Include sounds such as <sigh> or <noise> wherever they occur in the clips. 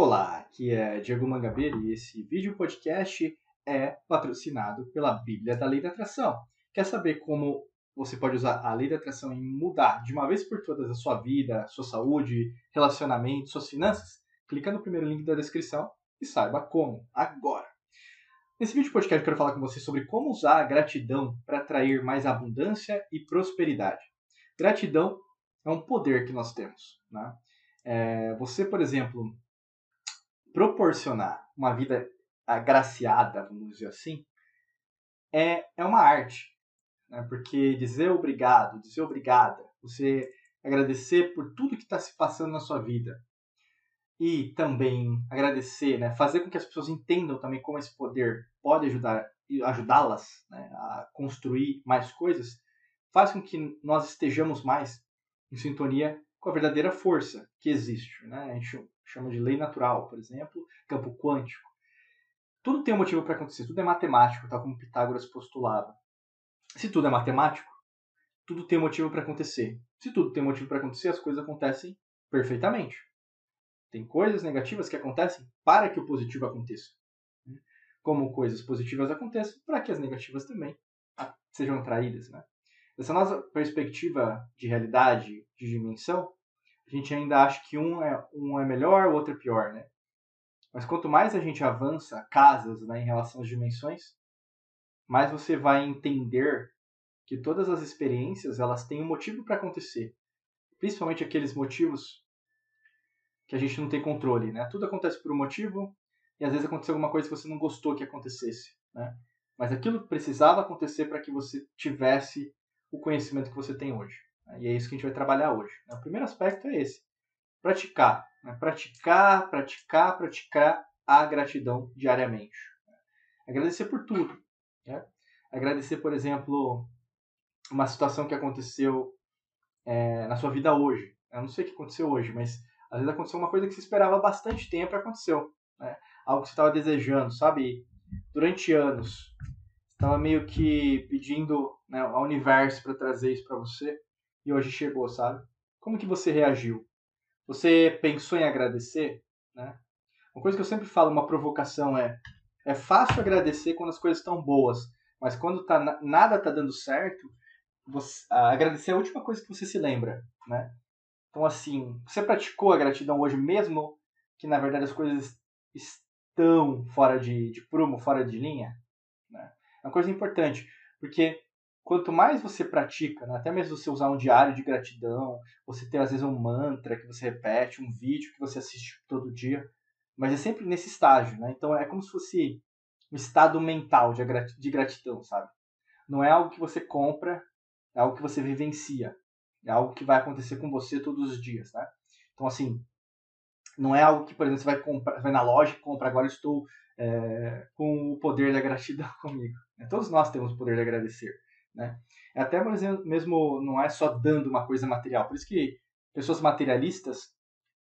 Olá, aqui é Diego Mangabeira e esse vídeo podcast é patrocinado pela Bíblia da Lei da Atração. Quer saber como você pode usar a Lei da Atração em mudar de uma vez por todas a sua vida, sua saúde, relacionamento, suas finanças? Clica no primeiro link da descrição e saiba como agora. Nesse vídeo podcast eu quero falar com você sobre como usar a gratidão para atrair mais abundância e prosperidade. Gratidão é um poder que nós temos. Né? É, você, por exemplo, proporcionar uma vida agraciada, vamos dizer assim, é, é uma arte. Né? Porque dizer obrigado, dizer obrigada, você agradecer por tudo que está se passando na sua vida e também agradecer, né? fazer com que as pessoas entendam também como esse poder pode ajudar ajudá-las né? a construir mais coisas, faz com que nós estejamos mais em sintonia com a verdadeira força que existe. Né? A gente chama de lei natural, por exemplo, campo quântico. Tudo tem um motivo para acontecer, tudo é matemático, tal como Pitágoras postulava. Se tudo é matemático, tudo tem um motivo para acontecer. Se tudo tem um motivo para acontecer, as coisas acontecem perfeitamente. Tem coisas negativas que acontecem para que o positivo aconteça. Né? Como coisas positivas acontecem para que as negativas também sejam atraídas. Né? Dessa nossa perspectiva de realidade, de dimensão, a gente ainda acha que um é, um é melhor, o outro é pior, né? Mas quanto mais a gente avança casas né, em relação às dimensões, mais você vai entender que todas as experiências elas têm um motivo para acontecer. Principalmente aqueles motivos que a gente não tem controle, né? Tudo acontece por um motivo e às vezes aconteceu alguma coisa que você não gostou que acontecesse, né? Mas aquilo precisava acontecer para que você tivesse o conhecimento que você tem hoje. Né? E é isso que a gente vai trabalhar hoje. Né? O primeiro aspecto é esse: praticar. Né? Praticar, praticar, praticar a gratidão diariamente. Agradecer por tudo. Né? Agradecer, por exemplo, uma situação que aconteceu é, na sua vida hoje. Eu não sei o que aconteceu hoje, mas às vezes aconteceu uma coisa que você esperava bastante tempo e aconteceu. Né? Algo que você estava desejando, sabe? Durante anos. Estava meio que pedindo né, ao universo para trazer isso para você e hoje chegou, sabe? Como que você reagiu? Você pensou em agradecer? Né? Uma coisa que eu sempre falo, uma provocação é é fácil agradecer quando as coisas estão boas, mas quando tá, nada tá dando certo, você, agradecer é a última coisa que você se lembra, né? Então, assim, você praticou a gratidão hoje mesmo que, na verdade, as coisas estão fora de, de prumo, fora de linha? Né? É uma coisa importante, porque quanto mais você pratica, né, até mesmo você usar um diário de gratidão, você ter às vezes um mantra que você repete, um vídeo que você assiste todo dia, mas é sempre nesse estágio, né? Então é como se fosse um estado mental de gratidão, sabe? Não é algo que você compra, é algo que você vivencia, é algo que vai acontecer com você todos os dias, né? Então assim, não é algo que, por exemplo, você vai comprar, vai na loja e compra, agora estou é, com o poder da gratidão <laughs> comigo. Todos nós temos o poder de agradecer. Né? É até mesmo não é só dando uma coisa material. Por isso que pessoas materialistas,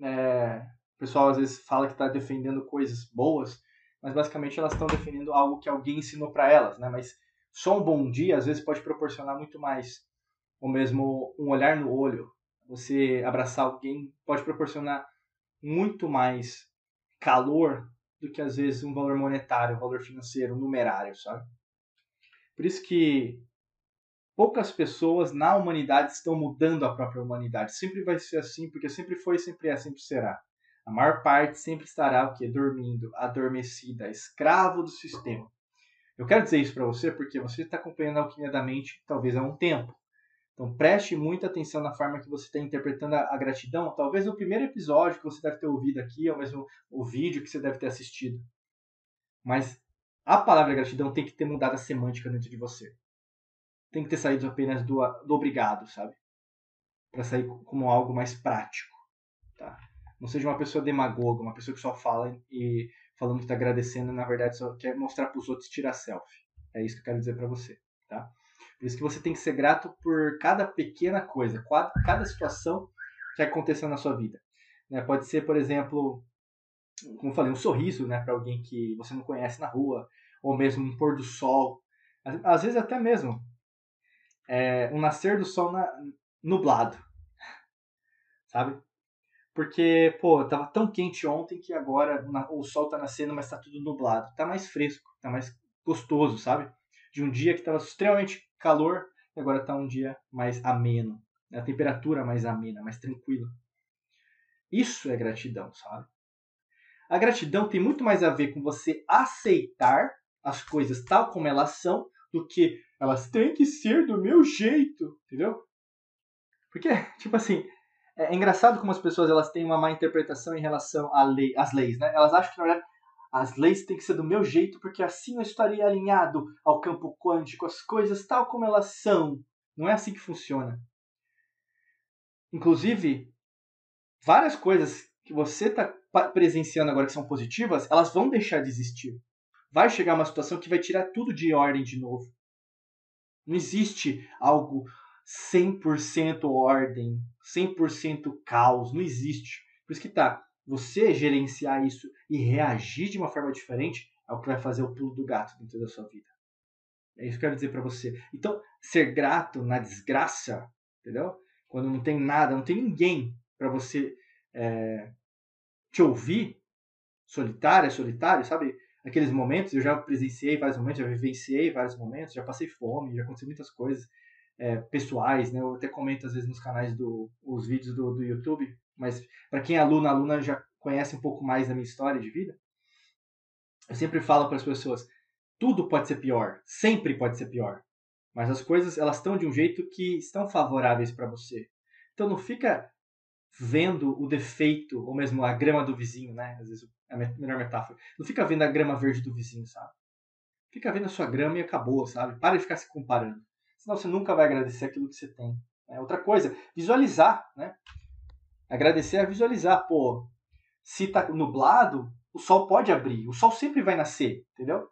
é, o pessoal às vezes fala que está defendendo coisas boas, mas basicamente elas estão defendendo algo que alguém ensinou para elas. Né? Mas só um bom dia às vezes pode proporcionar muito mais, ou mesmo um olhar no olho. Você abraçar alguém pode proporcionar muito mais calor do que às vezes um valor monetário, um valor financeiro, um numerário, sabe? Por isso que poucas pessoas na humanidade estão mudando a própria humanidade. Sempre vai ser assim, porque sempre foi, sempre é, sempre será. A maior parte sempre estará o quê? Dormindo, adormecida, escravo do sistema. Eu quero dizer isso para você porque você está acompanhando a Alquimia da Mente talvez há um tempo. Então preste muita atenção na forma que você está interpretando a, a, gratidão. Talvez o primeiro episódio que você deve ter ouvido aqui, ou mesmo o vídeo que você deve ter assistido. Mas a palavra gratidão tem que ter mudado a semântica dentro de você tem que ter saído apenas do, do obrigado, sabe? Para sair como algo mais prático, tá? Não seja uma pessoa demagoga, uma pessoa que só fala e falando que está agradecendo, na verdade só quer mostrar para os outros tirar selfie. É isso que eu quero dizer para você, tá? Por isso que você tem que ser grato por cada pequena coisa, cada situação que aconteceu na sua vida. Né? Pode ser, por exemplo, como eu falei, um sorriso né, para alguém que você não conhece na rua, ou mesmo um pôr do sol. Às vezes até mesmo é, um nascer do sol na, nublado, sabe? Porque, pô, tava tão quente ontem que agora o sol tá nascendo, mas tá tudo nublado. Tá mais fresco, tá mais gostoso, sabe? De um dia que tava extremamente calor e agora tá um dia mais ameno. Né? A temperatura mais amena, mais tranquila. Isso é gratidão, sabe? A gratidão tem muito mais a ver com você aceitar as coisas tal como elas são do que elas têm que ser do meu jeito, entendeu? Porque, <laughs> tipo assim, é, engraçado como as pessoas elas têm uma má interpretação em relação à lei, às leis, né? Elas acham que, na verdade, as leis têm que ser do meu jeito, porque assim eu estaria alinhado ao campo quântico, as coisas tal como elas são. Não é assim que funciona. Inclusive, várias coisas que você está presenciando agora que são positivas, elas vão deixar de existir. Vai chegar uma situação que vai tirar tudo de ordem de novo. Não existe algo 100% ordem, 100% caos, não existe. Por isso que tá, você gerenciar isso e reagir de uma forma diferente é o que vai fazer o pulo do gato dentro da sua vida. É isso que eu quero dizer para você. Então, ser grato na desgraça, entendeu? Quando não tem nada, não tem ninguém para você é, te ouvir, solitária, solitário, sabe? Aqueles momentos, eu já presenciei vários momentos, já vivenciei vários momentos, já passei fome, já aconteceu muitas coisas é, pessoais, né? Eu até comento às vezes nos canais do os vídeos do, do YouTube, mas para quem é aluno, aluna já conhece um pouco mais da minha história de vida. Eu sempre falo para as pessoas, tudo pode ser pior, sempre pode ser pior. Mas as coisas elas estão de um jeito que estão favoráveis para você. Então não fica vendo o defeito, ou mesmo a grama do vizinho, né? Às vezes a melhor metáfora. Não fica vendo a grama verde do vizinho, sabe? Fica vendo a sua grama e acabou, sabe? Para de ficar se comparando. Senão você nunca vai agradecer aquilo que você tem. É outra coisa, visualizar, né? Agradecer é visualizar. Pô, se tá nublado, o sol pode abrir. O sol sempre vai nascer, entendeu?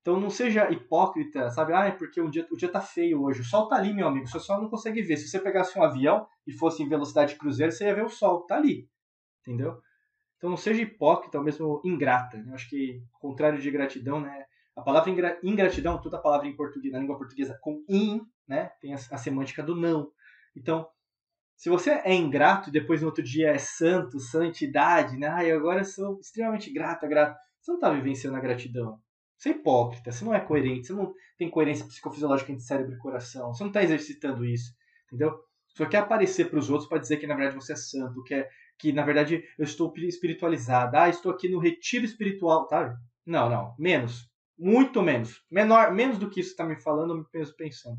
Então não seja hipócrita, sabe? Ah, é porque o dia, o dia tá feio hoje. O sol tá ali, meu amigo. Você só não consegue ver. Se você pegasse um avião e fosse em velocidade de cruzeiro, você ia ver o sol. Tá ali. Entendeu? Então não seja hipócrita ou mesmo ingrata. Eu acho que contrário de gratidão, né? A palavra ingratidão, toda palavra em português, na língua portuguesa com in, né? Tem a, a semântica do não. Então, se você é ingrato e depois no outro dia é santo, santidade, né? Ah, agora eu sou extremamente grata, grato. Você não está vivenciando a gratidão. Você é hipócrita, você não é coerente, você não tem coerência psicofisiológica entre cérebro e coração, você não está exercitando isso, entendeu? Só quer aparecer para os outros para dizer que na verdade você é santo, que, é, que na verdade eu estou espiritualizado, ah, estou aqui no retiro espiritual, tá? Não, não, menos, muito menos, menor, menos do que isso está me falando, eu penso pensando.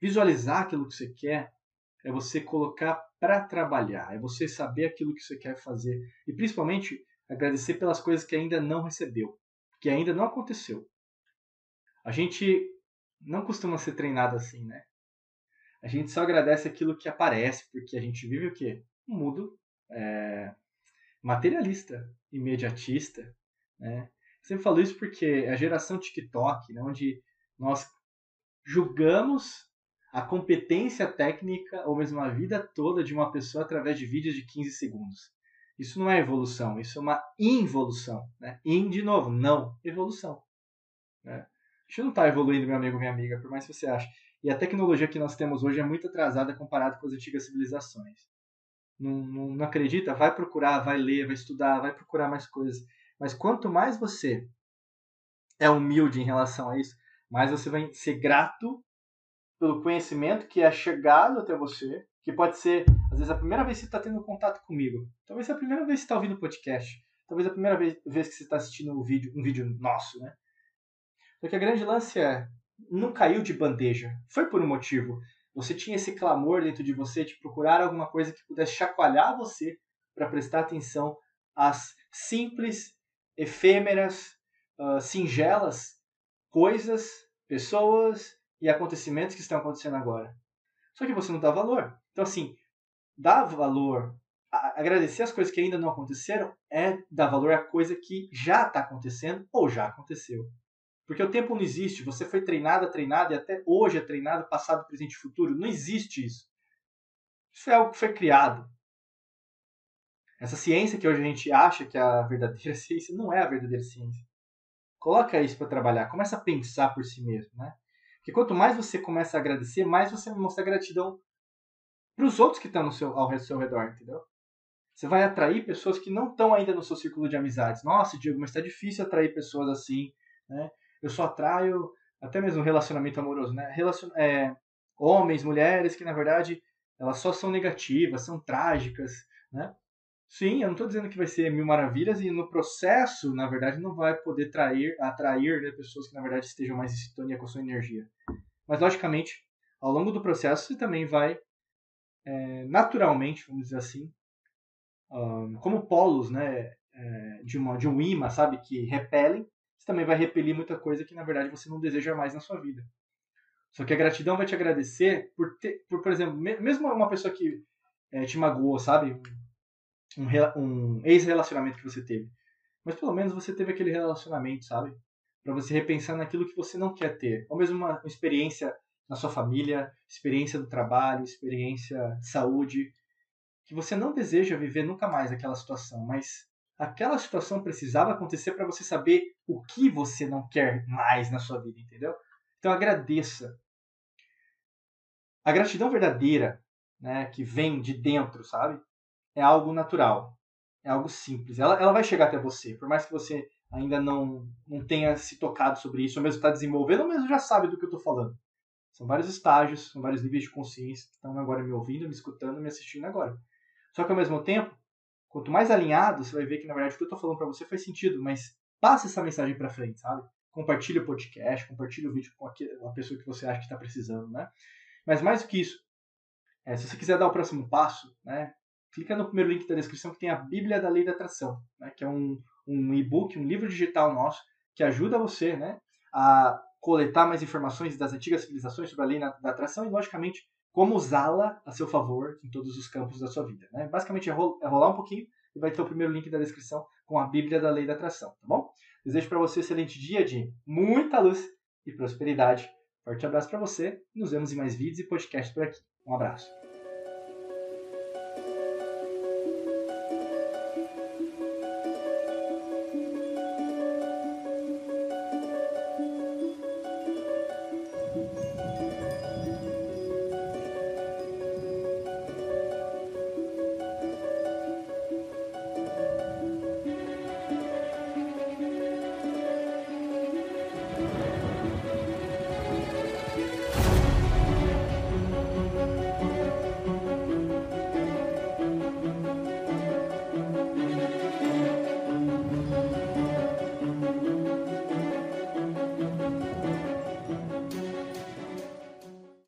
Visualizar aquilo que você quer é você colocar para trabalhar, é você saber aquilo que você quer fazer e principalmente agradecer pelas coisas que ainda não recebeu que ainda não aconteceu. A gente não costuma ser treinado assim, né? A gente só agradece aquilo que aparece, porque a gente vive o quê? Um mundo é, materialista, imediatista, né? Sempre falo isso porque é a geração TikTok, né, onde nós julgamos a competência técnica ou mesmo a vida toda de uma pessoa através de vídeos de 15 segundos. Isso não é evolução, isso é uma involução. Né? In, de novo, não, evolução. Né? A gente não está evoluindo, meu amigo, minha amiga, por mais que você ache. E a tecnologia que nós temos hoje é muito atrasada comparada com as antigas civilizações. Não, não, não acredita? Vai procurar, vai ler, vai estudar, vai procurar mais coisas. Mas quanto mais você é humilde em relação a isso, mais você vai ser grato pelo conhecimento que é chegado até você, que pode ser, às vezes, a primeira vez que você está tendo contato comigo. Talvez a primeira vez que você está ouvindo o podcast. Talvez a primeira vez, vez que você está assistindo um vídeo, um vídeo nosso, né? Porque a grande lance é, não caiu de bandeja. Foi por um motivo. Você tinha esse clamor dentro de você de procurar alguma coisa que pudesse chacoalhar você para prestar atenção às simples, efêmeras, uh, singelas coisas, pessoas e acontecimentos que estão acontecendo agora. Só que você não dá valor. Então, assim, dar valor, agradecer as coisas que ainda não aconteceram, é dar valor à coisa que já está acontecendo ou já aconteceu. Porque o tempo não existe. Você foi treinada, treinada e até hoje é treinado, passado, presente e futuro. Não existe isso. Isso é algo que foi criado. Essa ciência que hoje a gente acha que é a verdadeira <laughs> ciência não é a verdadeira ciência. Coloca isso para trabalhar. Começa a pensar por si mesmo, né? Porque quanto mais você começa a agradecer, mais você mostra gratidão para os outros que estão ao seu redor, entendeu? Você vai atrair pessoas que não estão ainda no seu círculo de amizades. Nossa, Diego, mas está difícil atrair pessoas assim, né? Eu só atraio até mesmo relacionamento amoroso, né? Relacion... É, homens, mulheres que na verdade elas só são negativas, são trágicas, né? Sim, eu não estou dizendo que vai ser mil maravilhas e no processo, na verdade, não vai poder trair, atrair né, pessoas que na verdade estejam mais em sintonia com a sua energia. Mas logicamente, ao longo do processo, você também vai é, naturalmente, vamos dizer assim, um, como polos, né, é, de, uma, de um imã, sabe, que repelem, você também vai repelir muita coisa que na verdade você não deseja mais na sua vida. Só que a gratidão vai te agradecer por ter, por, por exemplo, mesmo uma pessoa que é, te magoou, sabe? Um, um ex-relacionamento que você teve. Mas pelo menos você teve aquele relacionamento, sabe? Para você repensar naquilo que você não quer ter. Ou mesmo uma, uma experiência na sua família, experiência do trabalho, experiência de saúde, que você não deseja viver nunca mais aquela situação, mas aquela situação precisava acontecer para você saber o que você não quer mais na sua vida, entendeu? Então agradeça a gratidão verdadeira, né, que vem de dentro, sabe? É algo natural, é algo simples. Ela, ela vai chegar até você, por mais que você ainda não, não tenha se tocado sobre isso, ou mesmo está desenvolvendo, ou mesmo já sabe do que eu estou falando. São vários estágios, são vários níveis de consciência que estão agora me ouvindo, me escutando, me assistindo agora. Só que ao mesmo tempo, quanto mais alinhado, você vai ver que na verdade o que eu estou falando para você faz sentido, mas passe essa mensagem para frente, sabe? Compartilhe o podcast, compartilhe o vídeo com a pessoa que você acha que está precisando, né? Mas mais do que isso, é, se você quiser dar o próximo passo, né, clica no primeiro link da descrição que tem a Bíblia da Lei da Atração, né, que é um, um e-book, um livro digital nosso que ajuda você né, a coletar mais informações das antigas civilizações sobre a lei da atração e, logicamente, como usá-la a seu favor em todos os campos da sua vida. Né? Basicamente é, é rolar um pouquinho e vai ter o primeiro link da descrição com a Bíblia da Lei da Atração, tá bom? Desejo para você um excelente dia de muita luz e prosperidade Forte abraço para você. Nos vemos em mais vídeos e podcasts por aqui. Um abraço.